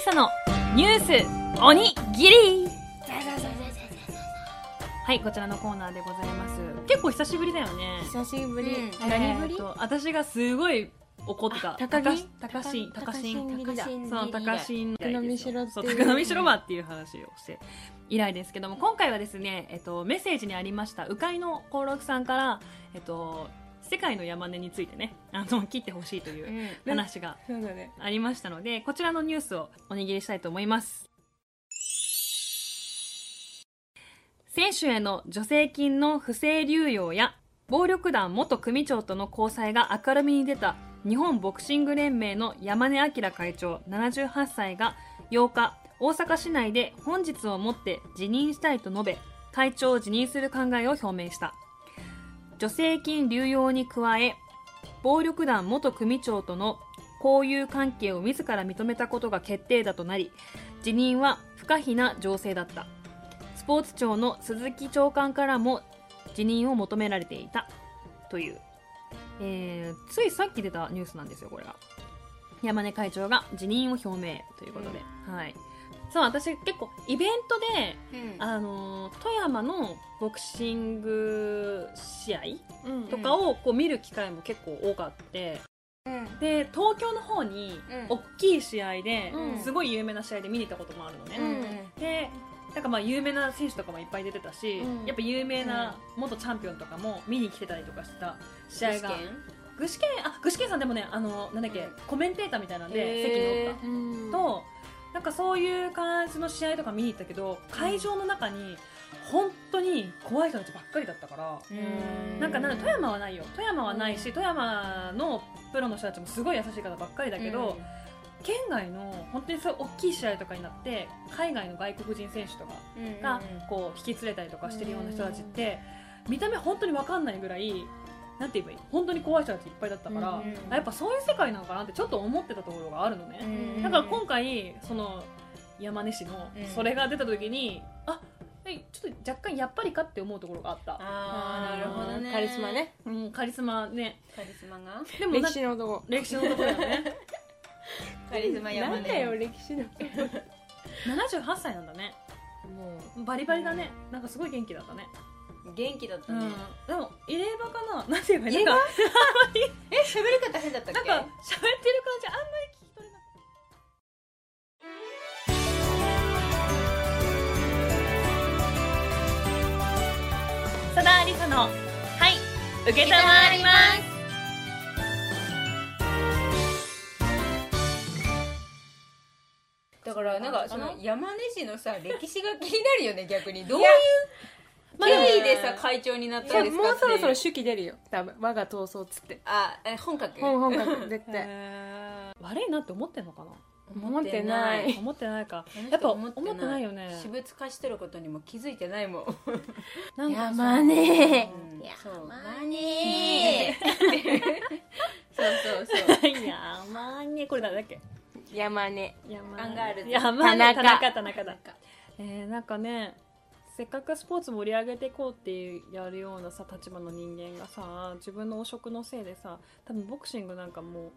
りさのニュースおにぎり。はいこちらのコーナーでございます。結構久しぶりだよね。久しぶり、うん。何ぶり？えーと私がすごい怒ってた。あ高木？高し高しん高しんそう高しん高波城っていう。そう高波城間っていう話をして以来ですけども今回はですね、えっと、メッセージにありました鵜飼の幸六さんから、えっと、世界の山根についてねあの切ってほしいという話がありましたのでこちらのニュースをおにぎりしたいと思います。選手への助成金の不正流用や暴力団元組長との交際が明るみに出た日本ボクシング連盟の山根明会長78歳が8日大阪市内で本日をもって辞任したいと述べ会長を辞任する考えを表明した助成金流用に加え暴力団元組長との交友関係を自ら認めたことが決定だとなり辞任は不可避な情勢だった。スポーツ庁の鈴木長官からも辞任を求められていた。という、えーついさっき出たニュースなんですよこれが山根会長が辞任を表明ということで、はいそう私結構イベントでうん。あのー富山のボクシング試合うんとかをこう見る機会も結構多かって、うん。で東京の方にうん。大きい試合で、うん。すごい有名な試合で見に行ったこともあるのね、うん。でなんかまあ有名な選手とかもいっぱい出てたし、うん。やっぱ有名な元チャンピオンとかも見に来てたりとかした試合が。具志堅？あ具志堅さんでもねあのなんだっけ、うんコメンテーターみたいなんで席におったうん。となんかそういう感じの試合とか見に行ったけど会場の中に本当に怖い人たちばっかりだったから、うん。なんかなんだ富山はないよ。富山はないし、富山のプロの人たちもすごい優しい方ばっかりだけど、県外の本当にそう大きい試合とかになって海外の外国人選手とかうんがこう引き連れたりとかしてるような人たちって見た目本当に分かんないぐらいなんて言えばいい？本当に怖い人たちいっぱいだったから、うんあやっぱそういう世界なのかなってちょっと思ってたところがあるのね、うんだから今回その山根市のうん。それが出た時に、あえちょっと若干やっぱりかって思うところがあった、ああなるほどね。カリスマね。うん、カリスマね。カリスマが？歴でもな史の男。歴史のところだよね。カリスマ山根。なんだよ歴史の78 歳なんだね。もバリバリだね。なんかすごい元気だったね元気だったね。うん、でも入れ歯かな？なんて言えばいいの？かえ喋り方変だったっけ？なんか喋ってる感じあんまり聞き取れなくて。佐田理沙のはい受けたまわります。だからなんかその山根市のさ歴史が気になるよね逆に。どういう？まあ経緯でさ会長になったんですかもうそろそろ手記出るよ。多分我が闘争っつって。ああえ本書く本本格絶対。悪いなって思ってんのかな？思ってない。思ってない。か。やっぱ思ってない。思ってないよね。私物化してることにも気づいてないもん。なんかさ山根うん。そう。山根そうそう。そう山根これ誰だっけ？山根。山アンガールズ。山根。田田中中田中。だえー、なんかねせっかくスポーツ盛り上げていこうってやるようなさ立場の人間がさ自分の汚職のせいでさ多分ボクシングなんかもう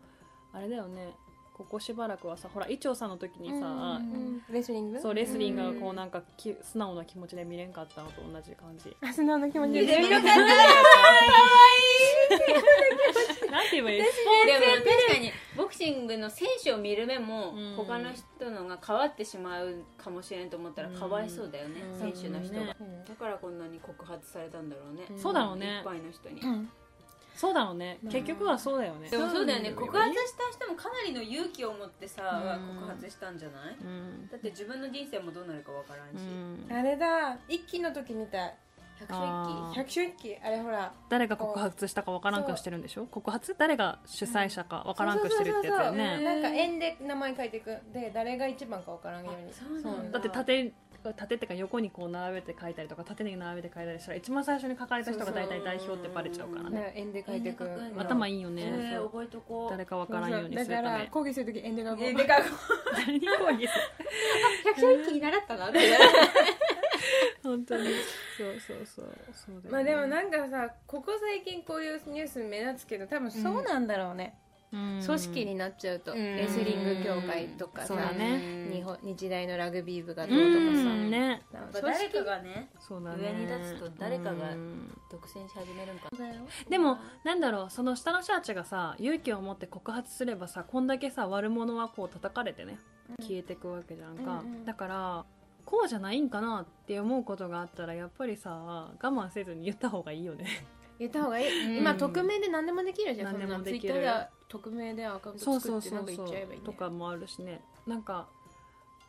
あれだよね。ここしばらくはさほら伊調さんの時にさ、うん。レスリング？そうレスリングがこうなんかき素直な気持ちで見れんかったのと同じ感じ。あ素直な気持ち見でてみよかったなんて言えばいい？でも確かにボクシングの選手を見る目もうん。他の人のが変わってしまうかもしれんと思ったらかわいそうだよね、うん。選手の人が、ね。だからこんなに告発されたんだろうね、うんそうだろうね。いっぱいの人に、うんそうだろうね。結局はそうだよね。でもそうだよね。告発した人もかなりの勇気を持ってさ、うん。告発したんじゃない？うん。だって自分の人生もどうなるかわからんし、うん。あれだ。一期の時みた。い百あー。百種一期あれほら。誰が告発したかわからんくしてるんでしょ？告発誰が主催者かわからんくしてるってやつだよねなんか円で名前書いていく。で誰が一番か分からんように。そうだ。って縦縦ってか横にこう並べて書いたりとか縦に並べて書いたりしたら一番最初に書かれた人が大体代表ってバレちゃうからね。ね円で書いていく頭いいよね。覚えとこう。誰かわからんようにするだからため抗議する時円で書こう。えでか 誰に抗議する？百姓一気に習った なって本当に。そうそうそう。そうだよね。まあでもなんかさここ最近こういうニュース目立つけど多分そうなんだろうね、うん。組織になっちゃうと、うん。レスリング協会とかさそうだね。日本日大のラグビー部がうどうとかさ、んね。なんか誰かがねそうだね。上に立つと誰かがうん。独占し始めるんかでもなんだろうその下の人たちがさ勇気を持って告発すればさこんだけさ悪者はこう叩かれてね消えてくわけじゃんか、うんうん。だからこうじゃないんかなって思うことがあったらやっぱりさ我慢せずに言った方がいいよね。言った方がいい、うん。今匿名で何でもできるじゃん何でもできる匿名でアカウント作ってなんか言っちゃえばいいねとかもあるしねなんか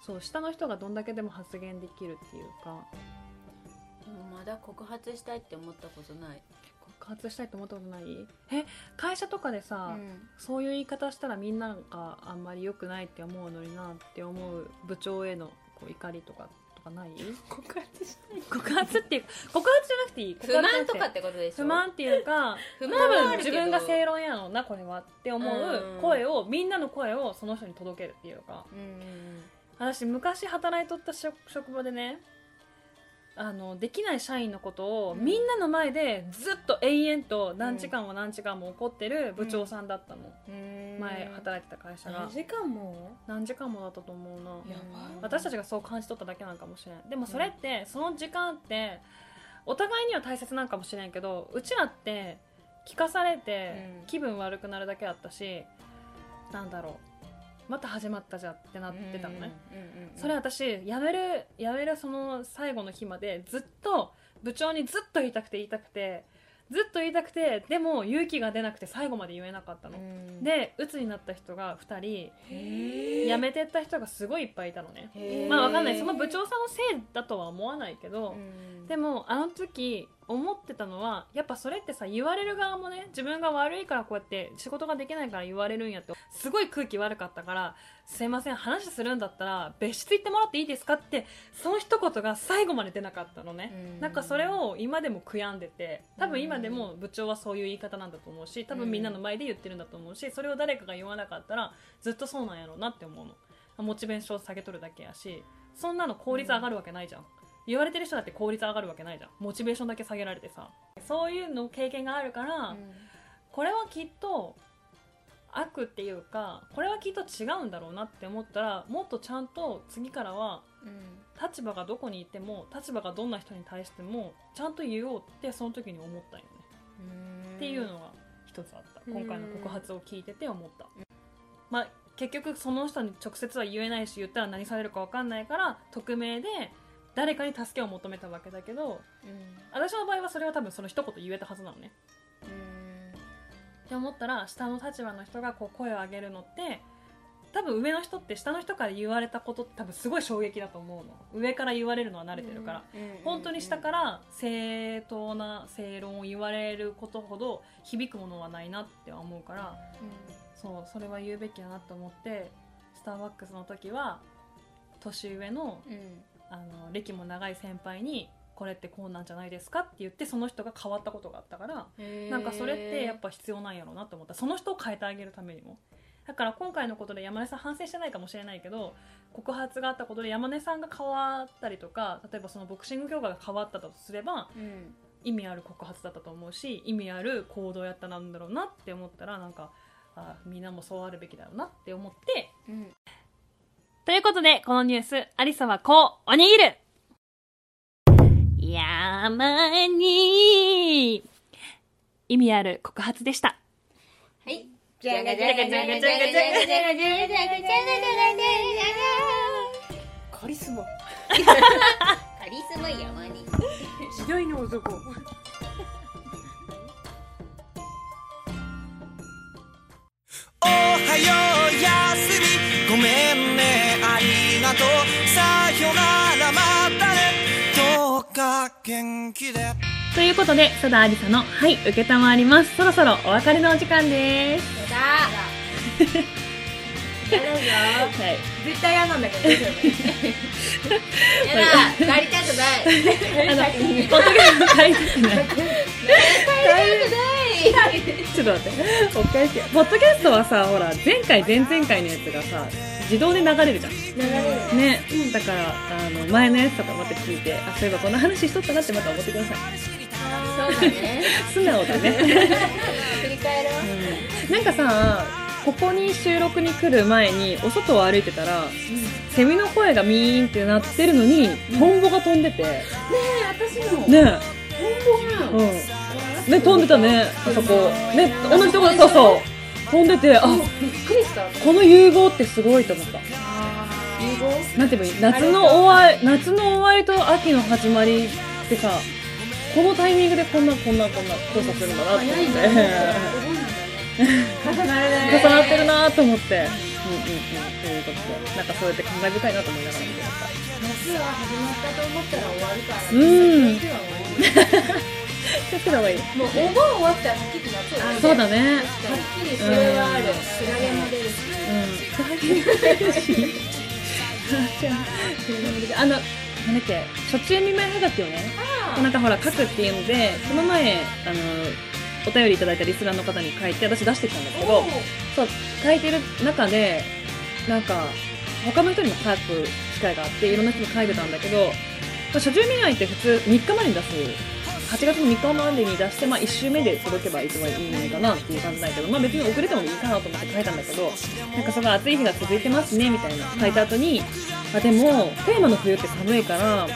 そう下の人がどんだけでも発言できるっていうか。でもまだ告発したいって思ったことない。告発したいと思ったことない？え？会社とかでさ、うん。そういう言い方したらみんながあんまり良くないって思うのになって思う部長へのこう怒りとかとかない？告発したい。告発っていうか告発じゃなくていい。告不発じゃなくて満とかってことでしょ？不満っていうか不多満はあるけど。分自分が正論やのなこれはって思ううん。声をみんなの声をその人に届けるっていうか。うん私昔働いとった職職場でねあのできない社員のことをうん。みんなの前でずっと延々と何時間も何時間も怒ってる部長さんだったの、うん。前働いてた会社が。何時間も？何時間もだったと思うな。私たちがそう感じ取っただけなのかもしれないでもそれってその時間ってお互いには大切なのかもしれんけどうちらって聞かされてうん。気分悪くなるだけだったし、なんだろうまた始まったじゃんってなってたのね、それ私辞める辞めるその最後の日までずっと部長にずっと言いたくて言いたくてずっと言いたくてでも勇気が出なくて最後まで言えなかったの、うん。で鬱になった人が2人へ辞めてった人がすごいいっぱいいたのね。まあわかんない。その部長さんのせいだとは思わないけど、うん。でもあの時思ってたのはやっぱそれってさ言われる側もね自分が悪いからこうやって仕事ができないから言われるんやってすごい空気悪かったからすいません話するんだったら別室行ってもらっていいですかってその一言が最後まで出なかったのね、うん。なんかそれを今でも悔やんでて多分今でも部長はそういう言い方なんだと思うし多分みんなの前で言ってるんだと思うしそれを誰かが言わなかったらずっとそうなんやろうなって思うの。モチベーション下げとるだけやしそんなの効率上がるわけないじゃん、言われてる人だって効率上がるわけないじゃん。モチベーションだけ下げられてさ。そういうの経験があるから、これはきっと悪っていうかこれはきっと違うんだろうなって思ったらもっとちゃんと次からは立場がどこにいても立場がどんな人に対してもちゃんと言おうってその時に思ったんよね、っていうのが一つあった。うん。今回の告発を聞いてて思った、まあ結局その人に直接は言えないし言ったら何されるか分かんないから匿名で誰かに助けを求めたわけだけど私の場合はそれは多分その一言言えたはずなのね。って思ったら下の立場の人がこう声を上げるのって多分上の人って下の人から言われたことって多分すごい衝撃だと思うの。上から言われるのは慣れてるから、本当に下から正当な正論を言われることほど響くものはないなって思うからそうそれは言うべきだなと思ってスターバックスの時は年上のあの歴も長い先輩にこれってこうなんじゃないですかって言ってその人が変わったことがあったからなんかそれってやっぱ必要なんやろうなと思った。その人を変えてあげるためにも。だから今回のことで山根さん反省してないかもしれないけど告発があったことで山根さんが変わったりとか例えばそのボクシング協会が変わったとすれば意味ある告発だったと思うし意味ある行動やったなんだろうなって思ったらなんかあみんなもそうあるべきだろうなって思ってということで、このニュース、アリサはこう、おにぎる。山に意味ある告発でした。はい。じゃがじゃがじゃがじゃがじゃがじゃがじゃがじゃがじゃがじゃがじゃがカリスマカリスマ山に時代の男ということで、佐田ありさの、はい、受けたまわります。そろそろお別れのお時間です。やだよ はい。絶対嫌なんだけどやだ帰りたくないあの、ポッドキャスト大切ない。ちょっと待って。お返し。ポッドキャストはさ、ほら、前回、前々回のやつがさ、自動で流れるじゃん。ね。だから、あの、前のやつとかまた聞いて、あ、そういえばこんな話しとったなってまた思ってください。そうだね素直だね。振り返ろううんなんかさ、ここに収録に来る前にお外を歩いてたら、セミの声がミーンって鳴ってるのに、トンボが飛んでて、ね私もえ、トンボがうん。ね、飛んでたね、あそこ。ね、同じところで、そうそう。飛んでて、あ、びっくりこの融合ってすごいと思った。融合なんて言えばいい？夏の終わり、夏の終わりと秋の始まりってさ、このタイミングでこんな、こんな、こんな交差するんだなと思って。重なるね 重なってるなと思って。うんうんうん。ということで、なんかそうやって感慨深いなと思いながら見てました。夏は始まったと思ったら終わるからうん夏は終わる気をつけた方がいい。もうお盆終わったらはっきり夏終わるそうだね。はっきりそれはクラゲも出るしうん。あの、なんだっけ、初中見舞いはがきをね、なんかほら書くっていうので、この前、あの、お便りいただいたリスナーの方に書いて、私出してきたんですけど、そう、書いてる中で、なんか、他の人にも書く機会があって、いろんな人に書いてたんだけど、まあ、初中見舞いって普通3日までに出す。8月の3日までに出して、まあ1週目で届けば一番いいのかなっていう感じだけど、まあ別に遅れてもいいかなと思って書いたんだけど、なんかその暑い日が続いてますね、みたいな。書いた後に、あ、でも、テーマの冬って寒いから、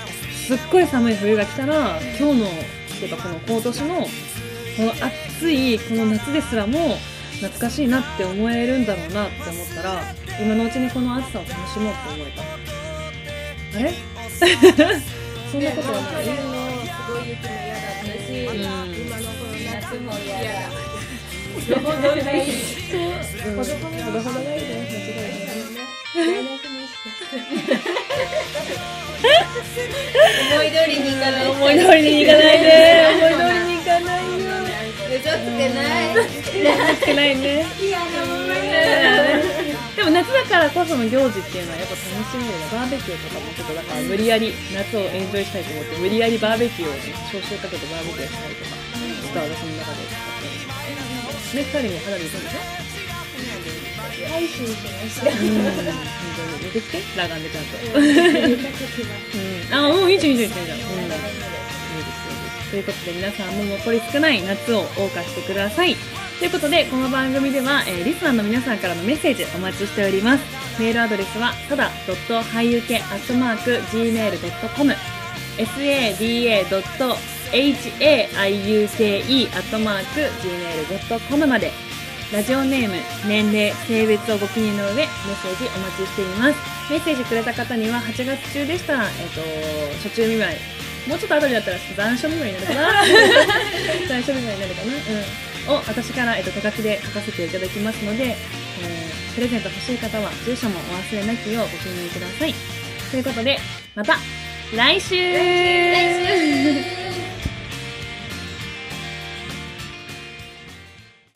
すっごい寒い冬が来たら、今日の、っていうかこの今年の、この暑いこの夏ですらも懐かしいなって思えるんだろうなって思ったら今のうちにこの暑さを楽しもうって思えた。あれ？そんなことはない？すごい雪も嫌だ今のこの夏もいいほどほどがいいね間違いない思い通りにいかない思い通りにいかないで思い通りにいかないよ嘘つけないつけないね嫌なもん。でも夏だからこその行事っていうのはやっぱ楽しめるねバーベキューとかもちょっとだから無理やり夏をエンジョイしたいと思って無理やりバーベキューをね招集かけてバーベキューしたりとかちょっと私の中でやってます。ね二人も肌に行くんでしょ？配信しましたうん。本当に見てきて裸眼でちゃん。とうん。あもういいじゃん。いいじゃん。いいじゃん。いいじゃん。うん。いいですいいですということで皆さん。も残り少ない夏を謳歌してくださいということでこの番組では、えーリスナーの皆さんからのメッセージお待ちしておりますメールアドレスはただはゆけ .gmail.com sada.haiuke.gmail.com までラジオネーム、年齢、性別をご記入の上、メッセージお待ちしています。メッセージくれた方には、8月中でしたら、えっ、と、初中見舞い。もうちょっと後になったら、残暑見舞いになるかな 残暑見舞いになるかなうん。を、私から、えっ、と、手書きで書かせていただきますので、えー、プレゼント欲しい方は、住所もお忘れなきようご記入ください。ということで、また、来週来週